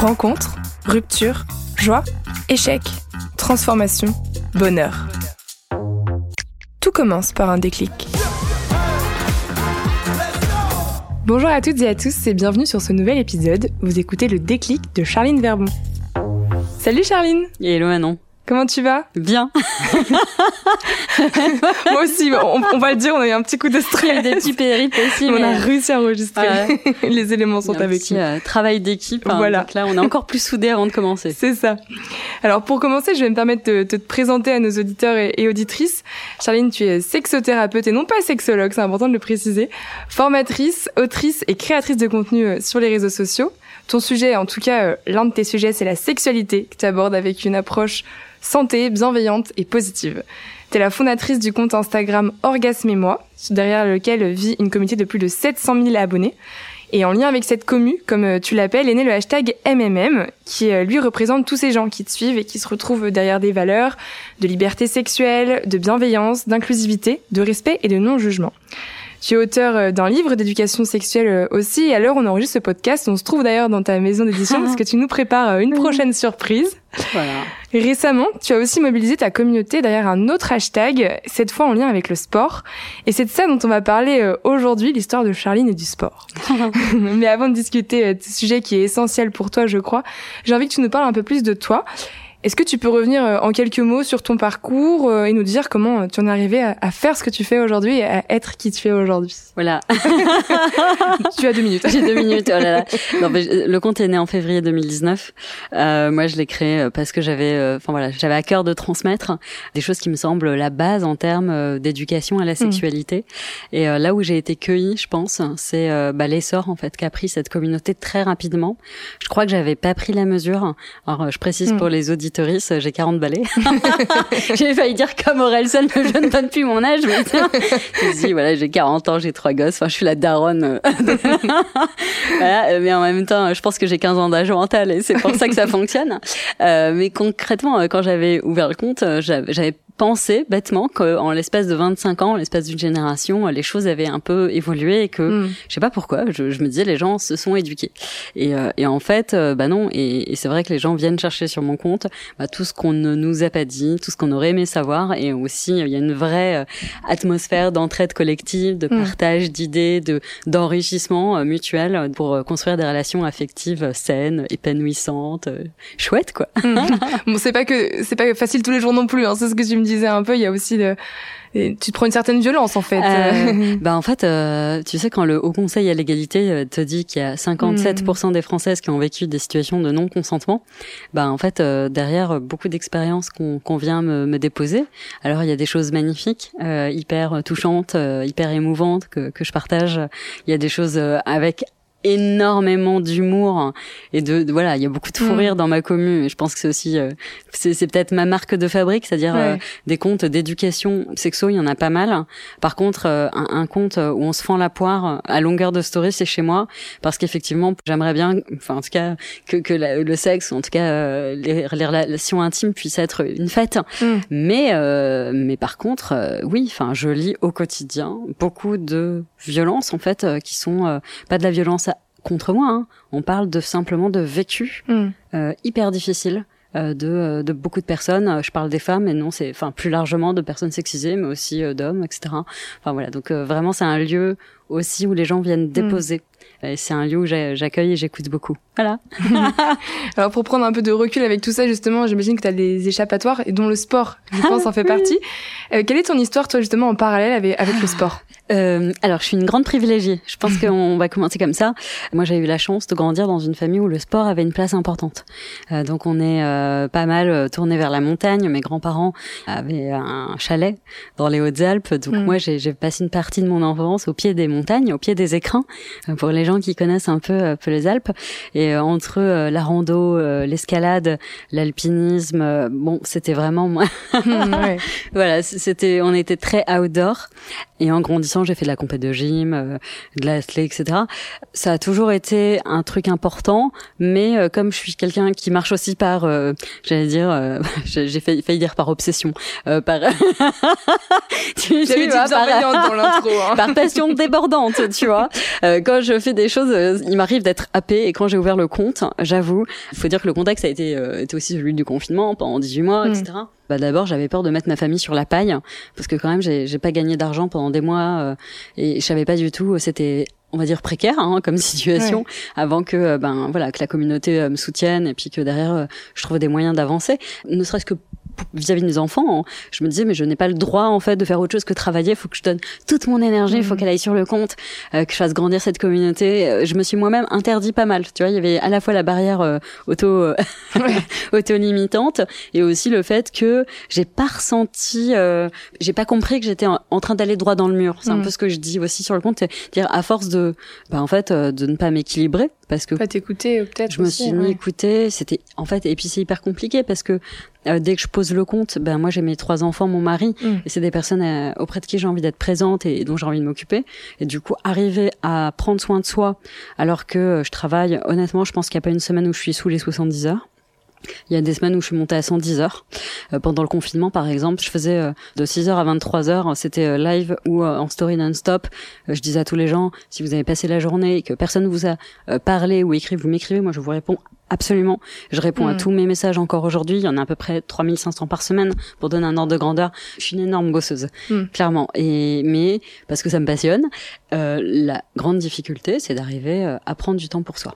Rencontre, rupture, joie, échec, transformation, bonheur. Tout commence par un déclic. Bonjour à toutes et à tous et bienvenue sur ce nouvel épisode. Vous écoutez le déclic de Charline Verbon. Salut Charline Hello Manon Comment tu vas? Bien. Moi aussi, on, va le dire, on a eu un petit coup de stress. Des petits péripéties. On a réussi à enregistrer. Les éléments sont avec nous. Euh, travail d'équipe. Hein, voilà. Donc là, on est encore plus soudés avant de commencer. C'est ça. Alors pour commencer, je vais me permettre de, te présenter à nos auditeurs et, auditrices. Charline, tu es sexothérapeute et non pas sexologue, c'est important de le préciser. Formatrice, autrice et créatrice de contenu euh, sur les réseaux sociaux. Ton sujet, en tout cas, euh, l'un de tes sujets, c'est la sexualité que tu abordes avec une approche santé, bienveillante et positive. Tu es la fondatrice du compte Instagram Orgasme et moi, derrière lequel vit une communauté de plus de 700 000 abonnés. Et en lien avec cette commu, comme euh, tu l'appelles, est né le hashtag MMM, qui euh, lui représente tous ces gens qui te suivent et qui se retrouvent derrière des valeurs de liberté sexuelle, de bienveillance, d'inclusivité, de respect et de non-jugement. Tu es auteur euh, d'un livre d'éducation sexuelle euh, aussi. Et à l'heure on enregistre ce podcast, on se trouve d'ailleurs dans ta maison d'édition parce que tu nous prépares euh, une prochaine surprise. Voilà. Récemment, tu as aussi mobilisé ta communauté derrière un autre hashtag, cette fois en lien avec le sport. Et c'est de ça dont on va parler aujourd'hui, l'histoire de Charline et du sport. Mais avant de discuter de ce sujet qui est essentiel pour toi, je crois, j'ai envie que tu nous parles un peu plus de toi. Est-ce que tu peux revenir euh, en quelques mots sur ton parcours euh, et nous dire comment euh, tu en es arrivé à, faire ce que tu fais aujourd'hui et à être qui tu fais aujourd'hui? Voilà. tu as deux minutes. J'ai deux minutes. Oh là là. Non, le compte est né en février 2019. Euh, moi, je l'ai créé parce que j'avais, enfin voilà, j'avais à cœur de transmettre des choses qui me semblent la base en termes d'éducation à la mmh. sexualité. Et là où j'ai été cueillie, je pense, c'est bah, l'essor en fait qu'a pris cette communauté très rapidement. Je crois que j'avais pas pris la mesure. Alors, je précise mmh. pour les auditeurs j'ai 40 balais. j'ai failli dire comme Orelsan, je ne donne plus mon âge, mais je dis voilà, j'ai 40 ans, j'ai trois gosses, enfin je suis la daronne. voilà, mais en même temps, je pense que j'ai 15 ans d'âge mental et c'est pour ça que ça fonctionne. Euh, mais concrètement, quand j'avais ouvert le compte, j'avais pensé bêtement qu'en l'espace de 25 ans, en l'espace d'une génération, les choses avaient un peu évolué et que mm. je sais pas pourquoi, je, me disais les gens se sont éduqués. Et, euh, et en fait, euh, bah non. Et, c'est vrai que les gens viennent chercher sur mon compte bah, tout ce qu'on ne nous a pas dit, tout ce qu'on aurait aimé savoir. Et aussi, il y a une vraie euh, atmosphère d'entraide collective, de mm. partage d'idées, de d'enrichissement mutuel pour construire des relations affectives saines, épanouissantes, chouettes quoi. Mm. bon, c'est pas que c'est pas facile tous les jours non plus. Hein, c'est ce que tu me disais un peu, il y a aussi de, tu te prends une certaine violence en fait. Euh, bah en fait, euh, tu sais quand le Haut Conseil à l'égalité euh, te dit qu'il y a 57% hmm. des Françaises qui ont vécu des situations de non-consentement, bah en fait euh, derrière beaucoup d'expériences qu'on qu'on vient me, me, déposer. Alors il y a des choses magnifiques, hyper touchantes, hyper émouvantes que que je partage. Il y a des choses avec énormément d'humour et de, voilà il y a beaucoup de fou mm. rire dans ma commune je pense que c'est aussi euh, c'est peut-être ma marque de fabrique c'est-à-dire euh, des comptes d'éducation sexo il y en a pas mal. Par contre euh, un, un, compte où on se fend la poire à longueur de story c'est chez moi. Parce qu'effectivement j'aimerais bien enfin en tout cas que, que le sexe en tout cas les, les, relations intimes puissent être une fête. Mm. mais mais par contre oui enfin je lis au quotidien beaucoup de violences en fait qui sont pas de la violence contre moi. Hein. On parle de simplement de vécu mm. euh, hyper difficile. Euh, de, euh, de beaucoup de personnes. Je parle des femmes, et non, c'est enfin plus largement de personnes sexisées, mais aussi d'hommes, etc. Enfin voilà, donc vraiment c'est un lieu aussi où les gens viennent mm. déposer c'est un lieu où j'accueille et j'écoute beaucoup. Voilà. Alors pour prendre un peu de recul avec tout ça, justement, j'imagine que tu as des échappatoires et dont le sport, je pense, en fait partie. Euh, quelle est ton histoire, toi, justement, en parallèle avec, avec le sport? Euh, alors, je suis une grande privilégiée. Je pense qu'on va commencer comme ça. Moi, j'ai eu la chance de grandir dans une famille où le sport avait une place importante. Euh, donc, on est euh, pas mal euh, tourné vers la montagne. Mes grands-parents avaient un chalet dans les Hautes-Alpes. Donc, mm. moi, j'ai passé une partie de mon enfance au pied des montagnes, au pied des écrins. pour les gens qui connaissent un peu, peu les Alpes. Et entre la rando, l'escalade, l'alpinisme, bon, c'était vraiment moi. Voilà, c'était, on était très outdoor. Et en grandissant j'ai fait de la compétition de gym, euh, de etc. Ça a toujours été un truc important, mais euh, comme je suis quelqu'un qui marche aussi par, euh, j'allais dire, j'ai failli, failli, dire par obsession, par, tu, tu vois, par, dans hein. par passion débordante, tu vois. quand je fais des choses, il m'arrive d'être happé, et quand j'ai ouvert le compte, j'avoue, il faut dire que le contexte a été, était aussi celui du confinement pendant 18 mois, etc. Mm. Bah d'abord j'avais peur de mettre ma famille sur la paille parce que quand même j'ai pas gagné d'argent pendant des mois euh, et je savais pas du tout c'était on va dire précaire hein, comme situation avant que euh, ben voilà que la communauté euh, me soutienne et puis que derrière je trouve des moyens d'avancer ne serait-ce que vis-à-vis des enfants, hein. je me disais mais je n'ai pas le droit en fait de faire autre chose que travailler. Il faut que je donne toute mon énergie, il faut mhm. qu'elle aille sur le compte, euh, que je fasse grandir cette communauté. Euh, je me suis moi-même interdit pas mal. Tu vois, il y avait à la fois la barrière euh, auto auto limitante et aussi le fait que j'ai pas ressenti, j'ai pas compris que j'étais en, train d'aller droit dans le mur. C'est un mhm. peu ce que je dis aussi sur le compte, dire à force de, bah en fait, de ne pas m'équilibrer parce que pas t'écouter peut-être je me suis mis écouter c'était en fait et puis c'est hyper compliqué parce que euh, dès que je pose le compte ben moi j'ai mes trois enfants mon mari mm. et c'est des personnes euh, auprès de qui j'ai envie d'être présente et, dont j'ai envie de m'occuper. Et du coup arriver à prendre soin de soi alors que euh, je travaille honnêtement je pense qu'il n'y a pas une semaine où je suis sous les 70 heures il y a des semaines où je suis montée à 110 heures. Euh, pendant le confinement, par exemple, je faisais euh, de 6 heures à 23 heures. C'était euh, live ou en story non-stop. je disais à tous les gens, si vous avez passé la journée et que personne vous a parlé ou écrit, vous m'écrivez. Moi, je vous réponds absolument. Je réponds à mm. tous mes messages encore aujourd'hui. Il y en a à peu près 3500 par semaine pour donner un ordre de grandeur. Je suis une énorme bosseuse, mm. clairement. Et mais parce que ça me passionne, la grande difficulté, c'est d'arriver à prendre du temps pour soi.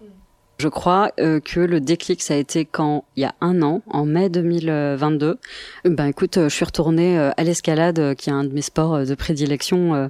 Je crois euh, que le déclic, ça a été quand, il y a un an, en mai 2022, ben écoute, je suis retournée euh, à l'escalade, qui est un de mes sports euh, de prédilection,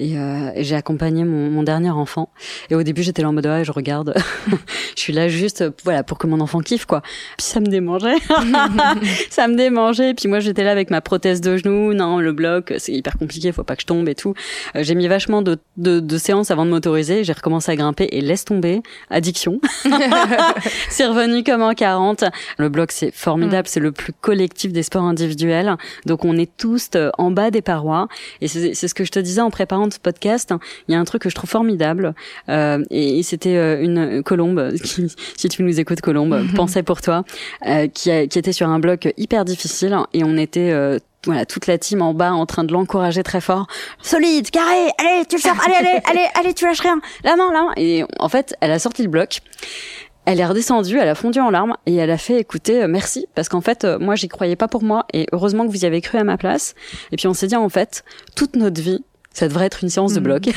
et, et j'ai accompagné mon, mon, dernier enfant. Et au début, j'étais là en mode, ouais, je regarde, je suis là juste, voilà, pour que mon enfant kiffe, quoi. Puis ça me démangeait, ça me démangeait. Puis moi, j'étais là avec ma prothèse de genou, non, le bloc, c'est hyper compliqué, faut pas que je tombe et tout. j'ai mis vachement de, de, de séances avant de m'autoriser, j'ai recommencé à grimper et laisse tomber, addiction. c'est revenu comme en 40. Le bloc, c'est formidable. Mm. C'est le plus collectif des sports individuels. Donc, on est tous euh, en bas des parois. Et c'est ce que je te disais en préparant ce podcast. Il y a un truc que je trouve formidable. Euh, et, c'était euh, une colombe, qui, si tu nous écoutes, colombe, pensais pour toi, euh, qui, a, qui était sur un bloc hyper difficile. Et on était euh, voilà toute la team en bas en train de l'encourager très fort solide carré allez tu le sors allez allez allez allez tu lâches rien la main la main et en fait elle a sorti le bloc elle est redescendue, elle a fondu en larmes et elle a fait écouter euh, merci parce qu'en fait euh, moi j'y croyais pas pour moi et heureusement que vous y avez cru à ma place et puis on s'est dit en fait toute notre vie ça devrait être une séance de bloc.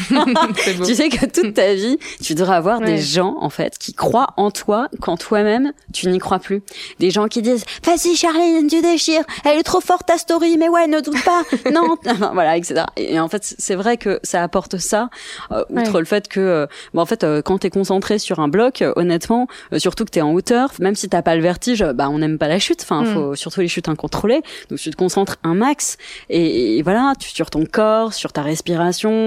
tu sais que toute ta vie, tu devrais avoir des gens en fait qui croient en toi quand toi-même tu n'y crois plus. Des gens qui disent "Vas-y Charline, tu déchires. Elle est trop forte ta story, mais ouais, ne doute pas. non, voilà, etc." Et en fait, c'est vrai que ça apporte ça euh, outre le fait que euh, en fait euh, quand tu es concentré sur un bloc, honnêtement, surtout que tu es en hauteur, même si t'as pas le vertige, bah on n'aime pas la chute, enfin mm. faut surtout les chutes incontrôlées. Donc tu te concentres un max et, voilà, tu sur ton corps, sur ta respiration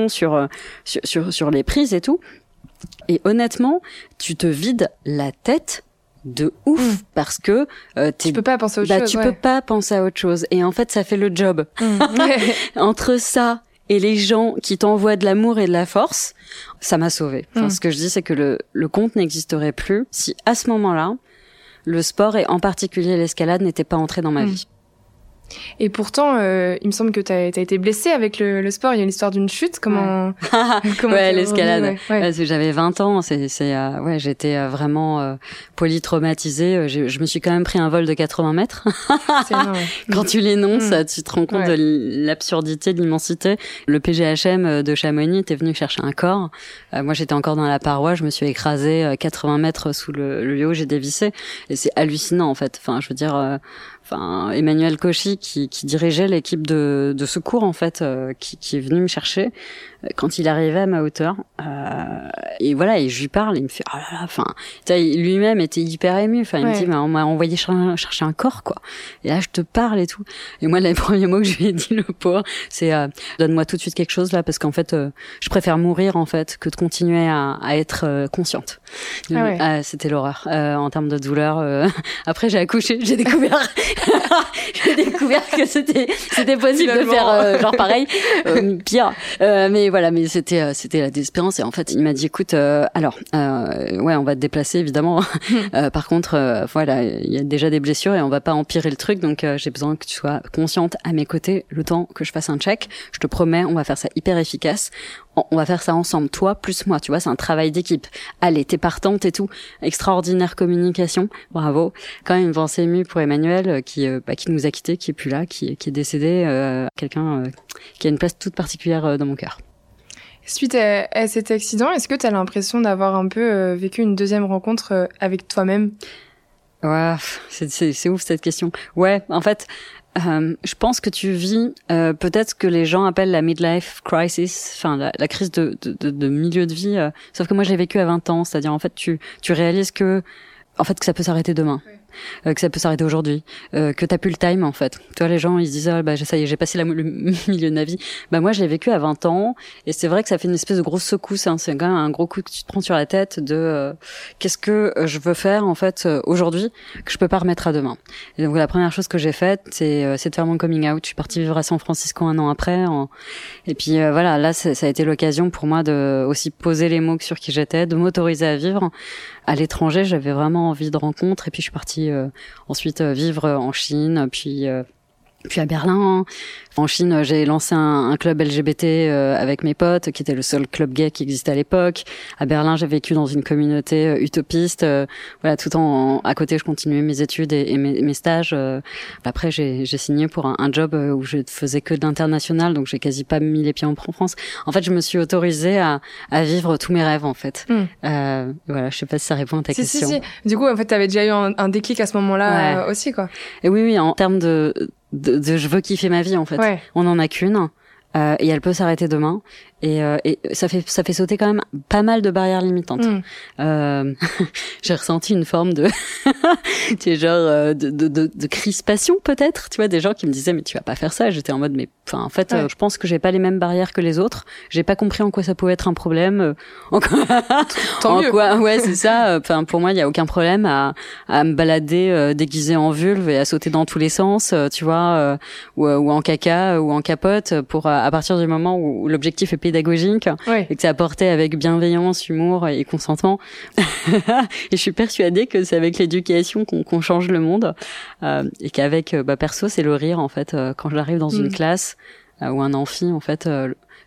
sur, euh, sur, sur, sur les prises et tout. Et honnêtement, tu te vides la tête de ouf mm. parce que euh, tu peux pas penser à autre bah, chose. Tu peux pas penser à autre chose et en fait ça fait le job. Mm. Entre ça et les gens qui t'envoient de l'amour et de la force, ça m'a sauvé. Enfin, mm. Ce que je dis c'est que le, le compte n'existerait plus si à ce moment-là le sport et en particulier l'escalade n'était pas entré dans ma vie. Et pourtant, euh, il me semble que tu as, été blessée avec le, le, sport. Il y a une histoire d'une chute. Comment, comment Ouais, l'escalade. Ouais. J'avais 20 ans. C'est, c'est, euh, ouais, j'étais euh, vraiment euh, polytraumatisée. Je, je, me suis quand même pris un vol de 80 mètres. quand tu l'énonces, mm. tu te rends compte de l'absurdité, de l'immensité. Le PGHM de Chamonix était venu chercher un corps. moi, j'étais encore dans la paroi. Je me suis écrasée 80 mètres sous le, le lieu. J'ai dévissé. Et c'est hallucinant, en fait. Enfin, je veux dire Emmanuel Cauchy qui, dirigeait l'équipe de, secours en fait euh, qui, qui, est venu me chercher quand il arrivait à ma hauteur euh, et voilà et je lui parle il me fait oh là là enfin lui-même était hyper ému enfin il me dit mais on m'a envoyé chercher un corps quoi. Et là je te parle et tout. Et moi les premiers mots que je lui ai dit le pauvre c'est euh, donne-moi tout de suite quelque chose là parce qu'en fait je préfère mourir en fait que de continuer à, à être consciente. Ah ouais. Ah, c'était l'horreur en termes de douleur après j'ai accouché j'ai découvert j'ai découvert que c'était c'était possible de faire euh, genre pareil, euh, pire. Euh, mais voilà, mais c'était c'était la désespérance et en fait il m'a dit écoute, alors ouais on va te déplacer évidemment. par contre voilà il y a déjà des blessures et on va pas empirer le truc donc j'ai besoin que tu sois consciente à mes côtés le temps que je fasse un check. Je te promets on va faire ça hyper efficace on va faire ça ensemble, toi plus moi, tu vois, c'est un travail d'équipe. Allez, t'es partante et tout. Extraordinaire communication, bravo. Quand même une pensée émue pour Emmanuel euh, qui euh, bah, qui nous a quittés, qui est plus là, qui, qui est décédé, euh, quelqu'un qui a une place toute particulière dans mon cœur. Suite à, cet accident, est-ce que tu as l'impression d'avoir un peu vécu une deuxième rencontre avec toi-même? Ouais, c'est ouf cette question. Ouais, en fait, euh, je pense que tu vis euh, peut-être ce que les gens appellent la midlife crisis, enfin la, la crise de, de, de, milieu de vie. Euh, sauf que moi, j'ai vécu à 20 ans, c'est-à-dire en fait, tu, tu réalises que en fait que ça peut s'arrêter demain. Euh, que ça peut s'arrêter aujourd'hui, euh, que t'as plus le time en fait. Toi, les gens, ils se disent ah, bah ça y est, j'ai passé la, le milieu de ma vie. Bah moi, je l'ai vécu à 20 ans et c'est vrai que ça fait une espèce de grosse secousse. Hein. C'est quand un gros coup que tu te prends sur la tête de euh, qu'est-ce que je veux faire en fait aujourd'hui que je peux pas remettre à demain. Et donc la première chose que j'ai faite, c'est c'est de faire mon coming out. Je suis partie vivre à San Francisco un an après. Et puis voilà, là, ça a été l'occasion pour moi de aussi poser les mots sur qui j'étais, de m'autoriser à vivre à l'étranger. J'avais vraiment envie de rencontres et puis je suis partie euh, ensuite euh, vivre en Chine, puis euh, puis à Berlin, en Chine, j'ai lancé un, un, club LGBT euh, avec mes potes, qui était le seul club gay qui existait à l'époque. À Berlin, j'ai vécu dans une communauté euh, utopiste. Euh, voilà, tout en, à côté, je continuais mes études et, et mes, mes, stages. après, j'ai signé pour un, un, job où je faisais que de l'international, donc j'ai quasi pas mis les pieds en France. En fait, je me suis autorisée à, à vivre tous mes rêves, en fait. Hmm. voilà, je sais pas si ça répond à ta question. Si, si. Du coup, en fait, tu avais déjà eu un, un déclic à ce moment-là aussi, quoi. Et oui, oui, en termes de de, de, je veux kiffer ma vie en fait. On en a qu'une euh, et elle peut s'arrêter demain. Et, euh, et, ça fait ça fait sauter quand même pas mal de barrières limitantes. Mm. Euh, j'ai ressenti une forme de, tu sais, genre euh, de, de, de, de crispation peut-être. Tu vois, des gens qui me disaient mais tu vas pas faire ça. J'étais en mode mais enfin en fait euh, je pense que j'ai pas les mêmes barrières que les autres. J'ai pas compris en quoi ça pouvait être un problème. Euh, en quoi, Tant mieux. quoi ouais c'est ça. Enfin pour moi il y a aucun problème à, à me balader déguisé en vulve et à sauter dans tous les sens. tu vois ou, ou en caca ou en capote pour à partir du moment où l'objectif est pédagogique et que c'est apporté avec bienveillance, humour et consentement. et je suis persuadée que c'est avec l'éducation qu'on change le monde euh, et qu'avec euh, bah, perso c'est le rire en fait euh, quand j'arrive dans une mm. classe ou un amphi en fait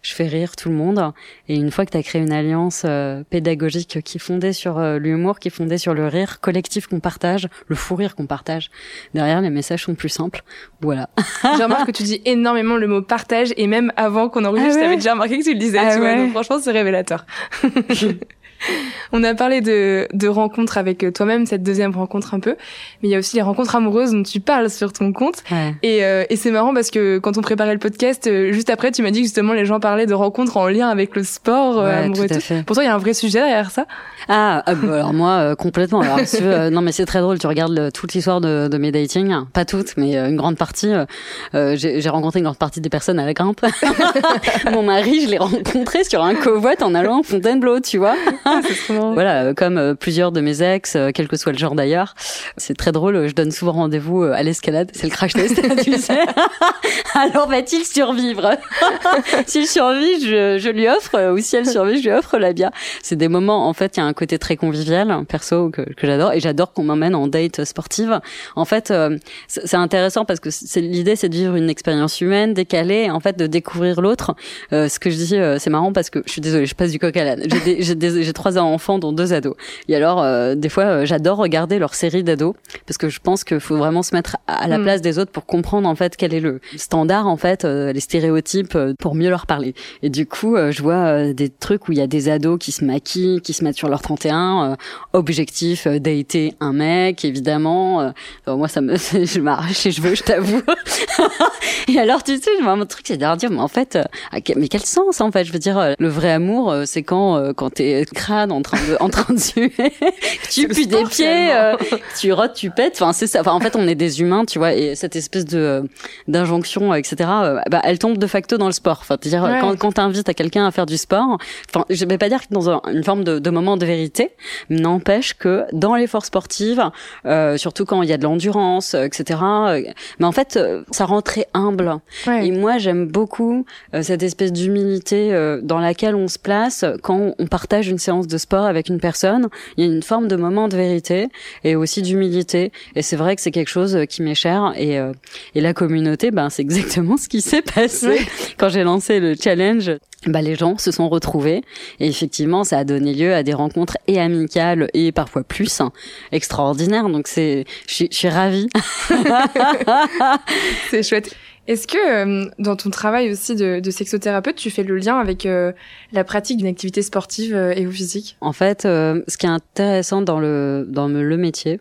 je fais rire tout le monde. Et une fois que tu as créé une alliance euh, pédagogique qui est fondée sur euh, l'humour, qui est fondée sur le rire collectif qu'on partage, le fou rire qu'on partage, derrière les messages sont plus simples. Voilà. J'ai remarqué que tu dis énormément le mot partage et même avant qu'on enregistre, ah ouais. déjà remarqué que tu le disais. Ah tu vois, donc franchement, c'est révélateur. On a parlé de, de rencontres avec euh, toi-même, cette deuxième rencontre un peu, mais il y a aussi les rencontres amoureuses dont tu parles sur ton compte. Et, euh, et c'est marrant parce que quand on préparait le podcast, euh, juste après, tu m'as dit que justement les gens parlaient de rencontres en lien avec le sport amoureux. Tout tout. Pour toi, il y a un vrai sujet derrière ça Ah, bah, alors moi, complètement. Alors, non, mais c'est très drôle. Tu regardes toute l'histoire de, de, mes dating, pas toutes, mais une grande partie. J'ai rencontré une grande partie des personnes à la grimpe. Mon mari, je l'ai rencontré sur un covoit en allant à Fontainebleau, tu vois. Voilà, euh, comme euh, plusieurs de mes ex, euh, quel que soit le genre d'ailleurs. C'est très drôle, je donne souvent rendez-vous à l'escalade, c'est le crash test, tu sais. Alors va-t-il survivre? S'il survit, je, je, lui offre, ou si elle survit, je lui offre la bière. C'est des moments, en fait, il y a un côté très convivial, perso, que, que j'adore, et j'adore qu'on m'emmène en date sportive. En fait, c'est intéressant parce que c'est l'idée, c'est de vivre une expérience humaine, décalée, en fait, de découvrir l'autre. ce que je dis, c'est marrant parce que je suis désolée, je passe du coq à l'âne. J'ai trois enfants dont deux ados. Et alors, euh, des fois, euh, j'adore regarder leur série d'ados parce que je pense qu'il faut vraiment se mettre à la mm. place des autres pour comprendre en fait quel est le standard en fait, euh, les stéréotypes pour mieux leur parler. Et du coup, je vois des trucs où il y a des ados qui se maquillent, qui se mettent sur leur 31, objectif dater un mec évidemment. moi, ça me, je m'arrache les cheveux, je t'avoue. et alors, tu sais, mon truc, c'est de dire, mais en fait, mais quel sens en fait? Je veux dire, le vrai amour, c'est quand quand t'es en train en train de suer, tu pues des pieds, euh, tu rotes, tu pètes. Enfin, c'est ça. Enfin, en fait, on est des humains, tu vois, et cette espèce de d'injonction, etc. bah, elle tombe de facto dans le sport. Enfin, dire quand quand t'invites à quelqu'un à faire du sport, enfin, je vais pas dire que dans une forme de, de moment de vérité, n'empêche que dans l'effort sportif, euh, surtout quand il y a de l'endurance, etc. mais en fait, ça rend très humble. Et moi, j'aime beaucoup cette espèce d'humilité dans laquelle on se place quand on partage une séance de sport avec une personne. Il y a une forme de moment de vérité et aussi d'humilité. Et c'est vrai que c'est quelque chose qui m'est cher. Et, euh, et la communauté, ben, c'est exactement ce qui s'est passé quand j'ai lancé le challenge. Ben, les gens se sont retrouvés et effectivement ça a donné lieu à des rencontres et amicales et parfois plus hein, extraordinaires donc c'est je suis ravie c'est chouette est-ce que euh, dans ton travail aussi de, de, sexothérapeute, tu fais le lien avec euh, la pratique d'une activité sportive euh, et ou physique? En fait, ce qui est intéressant dans le dans le métier,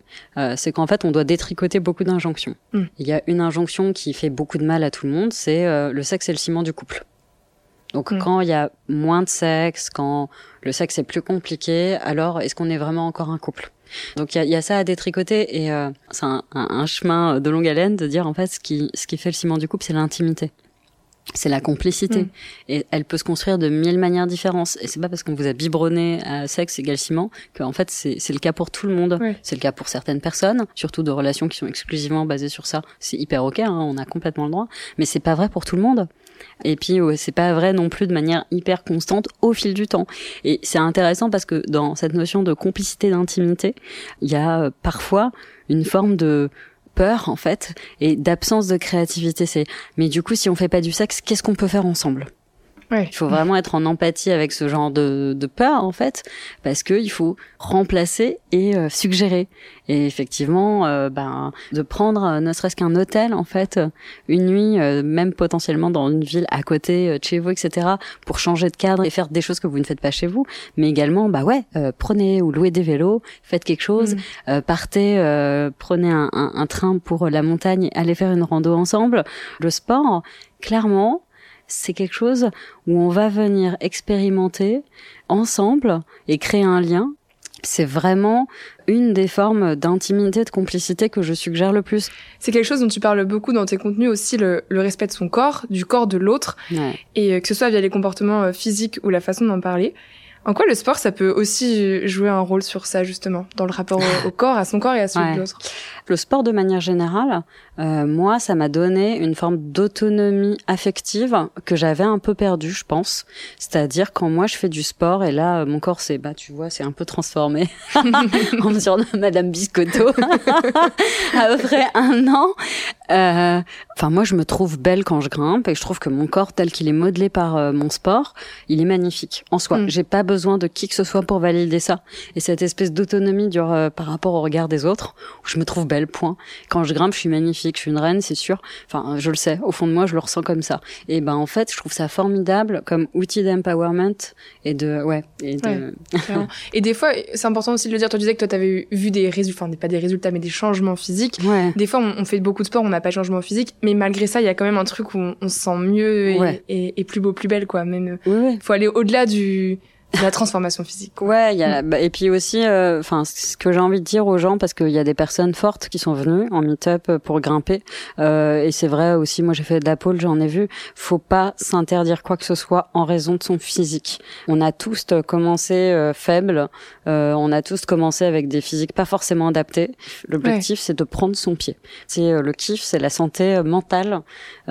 c'est qu'en fait, on doit détricoter beaucoup d'injonctions. Hmm. Il y a une injonction qui fait beaucoup de mal à tout le monde, c'est le sexe est le ciment du couple. Donc hmm. quand il y a moins de sexe, quand le sexe est plus compliqué, alors est-ce qu'on est vraiment encore un couple? Donc il y a, ça à détricoter et euh, c'est un, chemin de longue haleine de dire en fait ce qui, ce qui fait le ciment du couple, c'est l'intimité. C'est la complicité. Mm. Et elle peut se construire de mille manières différentes. Et c'est pas parce qu'on vous a biberonné à sexe égal ciment que, en fait, c'est le cas pour tout le monde. C'est le cas pour certaines personnes, surtout de relations qui sont exclusivement basées sur ça. C'est hyper ok, hein, on a complètement le droit. Mais c'est pas vrai pour tout le monde. Et puis c'est pas vrai non plus de manière hyper constante au fil du temps. Et c'est intéressant parce que dans cette notion de complicité d'intimité, il y a euh, parfois une forme de peur en fait et d'absence de créativité. C'est mais du coup si on fait pas du sexe, qu'est-ce qu'on peut faire ensemble? Il faut vraiment être en empathie avec ce genre de, de peur en fait, parce que il faut remplacer et euh, suggérer. Et effectivement, euh, ben de prendre euh, ne serait-ce qu'un hôtel en fait, une nuit, même potentiellement dans une ville à côté de chez vous, etc. pour changer de cadre et faire des choses que vous ne faites pas chez vous, mais également bah ouais, prenez ou louez des vélos, faites quelque chose, mm. partez, prenez un, un, un train pour la montagne, allez faire une rando ensemble. Le sport, clairement, c'est quelque chose où on va venir expérimenter ensemble et créer un lien. C'est vraiment une des formes d'intimité, de complicité que je suggère le plus. C'est quelque chose dont tu parles beaucoup dans tes contenus aussi, le, respect de son corps, du corps de l'autre, et euh, que ce soit via les comportements euh, physiques ou la façon d'en parler. En quoi le sport, ça peut aussi jouer un rôle sur ça, justement, dans le rapport au, corps, à son corps et à celui de l'autre? Le sport, de manière générale, euh, moi, ça m'a donné une forme d'autonomie affective que j'avais un peu perdue, je pense. C'est-à-dire quand moi, je fais du sport, et là, mon corps, c'est, bah, tu vois, c'est un peu transformé. On me surnomme Madame Biscotto. Après un an, euh, enfin, moi, je me trouve belle quand je grimpe, et je trouve que mon corps, tel qu'il est modelé par euh, mon sport, il est magnifique en soi. Mm. J'ai pas besoin de qui que ce soit pour valider ça. Et cette espèce d'autonomie dure euh, par rapport au regard des autres, où je me trouve belle, point. Quand je grimpe, je suis magnifique, je suis une reine, c'est sûr. Enfin, je le sais, au fond de moi, je le ressens comme ça. Et ben, en fait, je trouve ça formidable comme outil d'empowerment et de, ouais. Et, de... et des fois, c'est important aussi de le dire. Tu disais que toi, t'avais vu des résultats, enfin, pas des résultats, mais des changements physiques. Des fois, on, fait beaucoup de sport, on n'a pas de changement physique, mais malgré ça, il y a quand même un truc où on, se sent mieux et, et, plus beau, plus belle, quoi. Même, faut aller au-delà du, la transformation physique. Ouais, y a, bah, et puis aussi, euh, enfin, ce que j'ai envie de dire aux gens, parce qu'il y a des personnes fortes qui sont venues en meet-up pour grimper, euh, et c'est vrai aussi, moi j'ai fait de la pole, j'en ai vu. Faut pas s'interdire quoi que ce soit en raison de son physique. On a tous commencé euh, faibles, euh, on a tous commencé avec des physiques pas forcément adaptés. L'objectif, c'est de prendre son pied. C'est le kiff, c'est la santé mentale,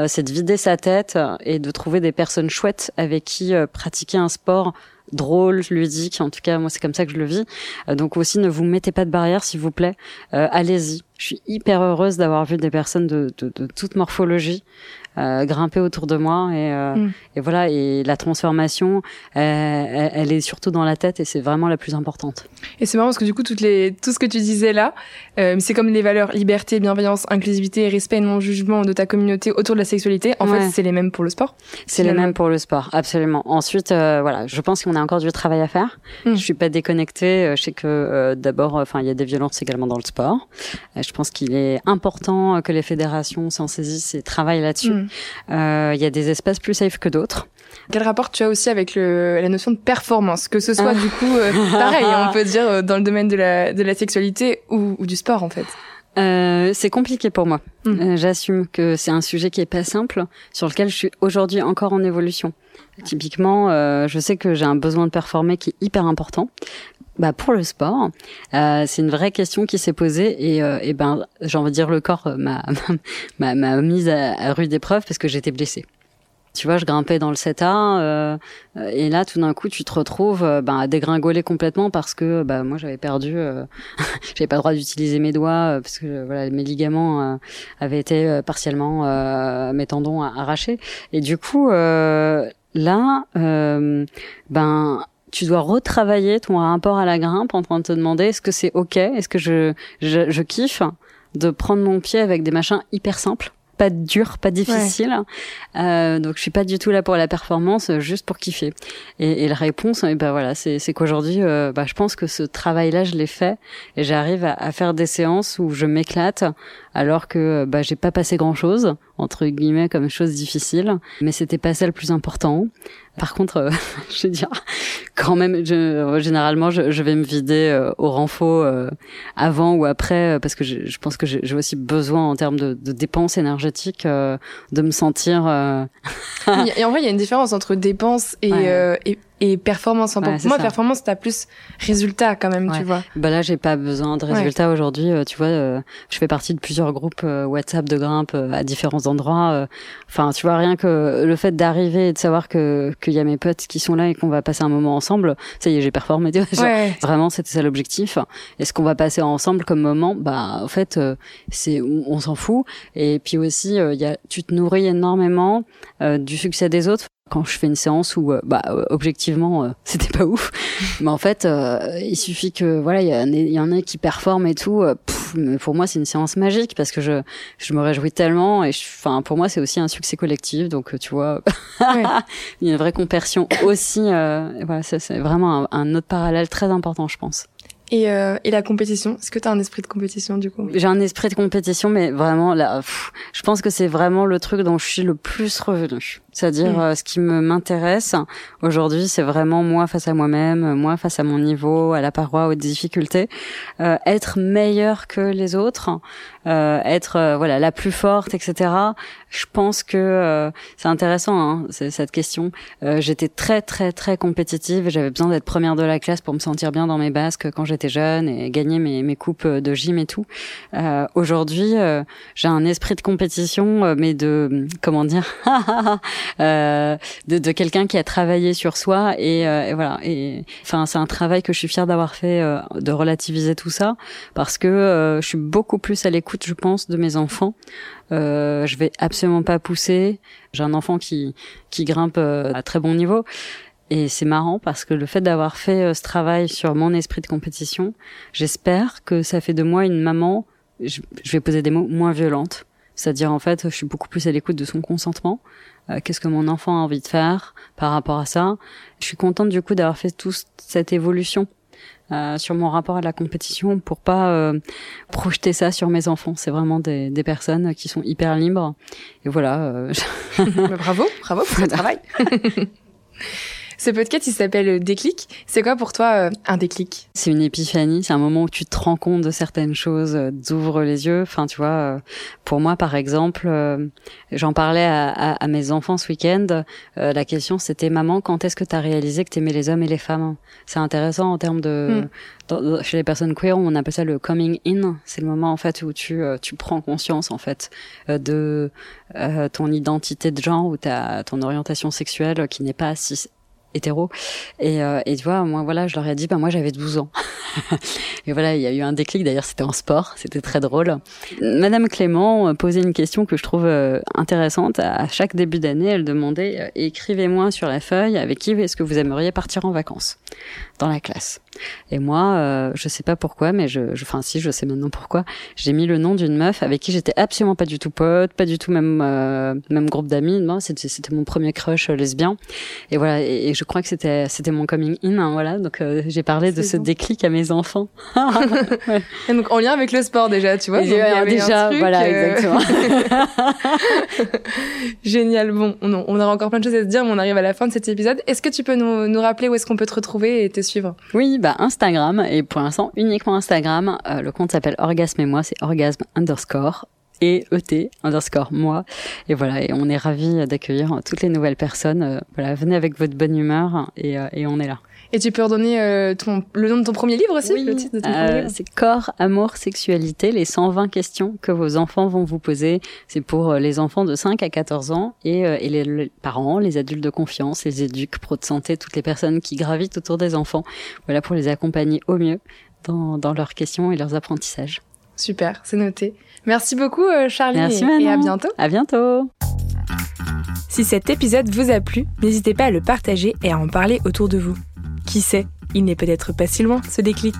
c'est de vider sa tête et de trouver des personnes chouettes avec qui pratiquer un sport drôle, ludique. En tout cas, moi, c'est comme ça que je le vis. Euh, donc aussi, ne vous mettez pas de barrière, s'il vous plaît. Euh, allez-y. Je suis hyper heureuse d'avoir vu des personnes de, de, de toute morphologie euh, grimper autour de moi et, euh, mm. et voilà et la transformation elle, elle, est surtout dans la tête et c'est vraiment la plus importante. Et c'est marrant parce que du coup toutes les tout ce que tu disais là euh, c'est comme les valeurs liberté bienveillance inclusivité respect et non jugement de ta communauté autour de la sexualité. En fait c'est les mêmes pour le sport c'est les mêmes pour le sport absolument. Ensuite euh, voilà je pense qu'on a encore du travail à faire. Mm. je suis pas déconnectée je sais que d'abord enfin il y a des violences également dans le sport. Je pense qu'il est important que les fédérations s'en saisissent et travaillent là-dessus mm. Euh, il y a des espaces plus safe que d'autres. Quel rapport tu as aussi avec le, la notion de performance, que ce soit ah. du coup pareil, on peut dire dans le domaine de la, de la sexualité ou, ou du sport en fait euh, c'est compliqué pour moi. Euh, j'assume que c'est un sujet qui est pas simple, sur lequel je suis aujourd'hui encore en évolution. Typiquement, euh, je sais que j'ai un besoin de performer qui est hyper important. Bah pour le sport, euh, c'est une vraie question qui s'est posée et, et ben j'ai envie de dire le corps m'a m'a mise à, rude épreuve parce que j'étais blessée tu vois, je grimpais dans le 7A euh, et là, tout d'un coup, tu te retrouves euh, ben, à dégringoler complètement parce que bah, moi, j'avais perdu, euh, j'avais pas le droit d'utiliser mes doigts euh, parce que voilà, mes ligaments avaient été partiellement mes tendons arrachés. Et du coup, là, ben tu dois retravailler ton rapport à la grimpe en train de te demander est-ce que c'est ok, est-ce que je, je, je kiffe de prendre mon pied avec des machins hyper simples pas dur, pas difficile. Euh, donc je suis pas du tout là pour la performance, juste pour kiffer. Et, et la réponse, et eh ben voilà, c'est, c'est qu'aujourd'hui, euh, bah, je pense que ce travail-là, je l'ai fait et j'arrive à, à, faire des séances où je m'éclate alors que bah, j'ai pas passé grand-chose entre guillemets comme chose difficile, mais c'était pas ça le plus important. Par contre, euh, je veux dire, quand même, je, généralement, je, je, vais me vider euh, au renfort euh, avant ou après, parce que je, je pense que j'ai aussi besoin en termes de, de dépenses énergétiques de me sentir. et en vrai, il y a une différence entre dépenses et, et, et performance. pour moi, performance, t'as plus résultat quand même, tu vois. Bah là, j'ai pas besoin de résultats aujourd'hui. Euh, tu vois, euh, je fais partie de plusieurs groupes euh, WhatsApp de grimpe à différents endroits. Enfin, tu vois, rien que le fait d'arriver et de savoir que qu'il y a mes potes qui sont là et qu'on va passer un moment ensemble, ça y est, j'ai performé. Vraiment, c'était ça l'objectif. Et ce qu'on va passer ensemble comme moment, bah, en fait, c'est on, s'en fout. Et puis aussi, il y a, tu te nourris énormément du succès des autres quand je fais une séance où euh, bah euh, objectivement euh, c'était pas ouf. Mais en fait il suffit que voilà il y, y, en a qui performent et tout mais pour moi c'est une séance magique parce que je je me réjouis tellement et enfin pour moi c'est aussi un succès collectif. Donc tu vois il y a une vraie compersion aussi voilà c'est vraiment un, un autre parallèle très important je pense. Et, euh, et la compétition, est-ce que tu as un esprit de compétition du coup? J'ai un esprit de compétition, mais vraiment là, je pense que c'est vraiment le truc dont je suis le plus revenu. C'est-à-dire mm. euh, ce qui me m'intéresse aujourd'hui, c'est vraiment moi face à moi-même, moi face à mon niveau, à la paroi, aux difficultés, euh, être meilleur que les autres, euh, être euh, voilà la plus forte, etc. Je pense que c'est intéressant hein, cette question. J'étais très très très compétitive, j'avais besoin d'être première de la classe pour me sentir bien dans mes basques quand j'étais jeune et gagner mes, mes coupes de gym et tout. aujourd'hui, j'ai un esprit de compétition, mais de comment dire Euh, de, de quelqu'un qui a travaillé sur soi et, euh, et voilà. Et enfin, c'est un travail que je suis fière d'avoir fait, euh, de relativiser tout ça, parce que je suis beaucoup plus à l'écoute, je pense, de mes enfants. je vais absolument pas pousser. J'ai un enfant qui qui grimpe à très bon niveau. Et c'est marrant parce que le fait d'avoir fait ce travail sur mon esprit de compétition, j'espère que ça fait de moi une maman, je, je vais poser des mots, moins violente. C'est-à-dire, en fait, je suis beaucoup plus à l'écoute de son consentement. Euh, qu'est-ce que mon enfant a envie de faire par rapport à ça. Je suis contente du coup d'avoir fait toute cette évolution euh, sur mon rapport à la compétition pour pas euh, projeter ça sur mes enfants. C'est vraiment des, des, personnes qui sont hyper libres. Et voilà. Euh, bravo, bravo pour le travail. Ce podcast, il s'appelle Déclic. C'est quoi pour toi euh, un déclic? C'est une épiphanie. C'est un moment où tu te rends compte de certaines choses, euh, t'ouvres les yeux. Enfin, tu vois, euh, pour moi, par exemple, j'en parlais à, à, mes enfants ce week-end. la question, c'était maman, quand est-ce que tu as réalisé que t'aimais les hommes et les femmes? C'est intéressant en termes de hmm. chez les personnes queer, on appelle ça le coming in. C'est le moment en fait où tu tu prends conscience en fait de ton identité de genre ou ta ton orientation sexuelle qui n'est pas si hétéro. Et, euh, et tu vois moi voilà je leur ai dit bah moi j'avais 12 ans. Et voilà il y a eu un déclic. D'ailleurs c'était en sport. C'était très drôle. Madame Clément posait une question que je trouve euh, intéressante. À chaque début d'année elle demandait euh, écrivez-moi sur la feuille avec qui est-ce que vous aimeriez partir en vacances? Dans la classe. Et moi, euh, je sais pas pourquoi, mais je, enfin si, je sais maintenant pourquoi. J'ai mis le nom d'une meuf avec qui j'étais absolument pas du tout pote, pas du tout même euh, même groupe d'amis. Moi, c'était mon premier crush euh, lesbien. Et voilà, et, je crois que c'était c'était mon coming in. Hein, voilà, donc euh, j'ai parlé de ce déclic à mes enfants. ouais. et donc en lien avec le sport déjà, tu vois. Donc, déjà, voilà, exactement. Génial. Bon, on, on aura encore plein de choses à se dire, mais on arrive à la fin de cet épisode. Est-ce que tu peux nous, nous rappeler où est-ce qu'on peut te retrouver et te Oui, bah Instagram et pour l'instant uniquement Instagram. Euh, le compte s'appelle Orgasme et moi, c'est orgasme underscore et ET underscore moi. Et voilà, et on est ravis d'accueillir toutes les nouvelles personnes. Euh, voilà, venez avec votre bonne humeur et, euh, et on est là. Et tu peux redonner euh, ton, le nom de ton premier livre aussi oui, le titre de ton euh, C'est Corps, Amour, Sexualité, les 120 questions que vos enfants vont vous poser. C'est pour euh, les enfants de 5 à 14 ans et, euh, et les, parents, les adultes de confiance, les éduques, pro de santé, toutes les personnes qui gravitent autour des enfants. Voilà pour les accompagner au mieux dans, dans leurs questions et leurs apprentissages. Super, c'est noté. Merci beaucoup Charlie Merci, et, et à bientôt. À bientôt. Si cet épisode vous a plu, n'hésitez pas à le partager et à en parler autour de vous. Qui sait, il n'est peut-être pas si loin ce déclic.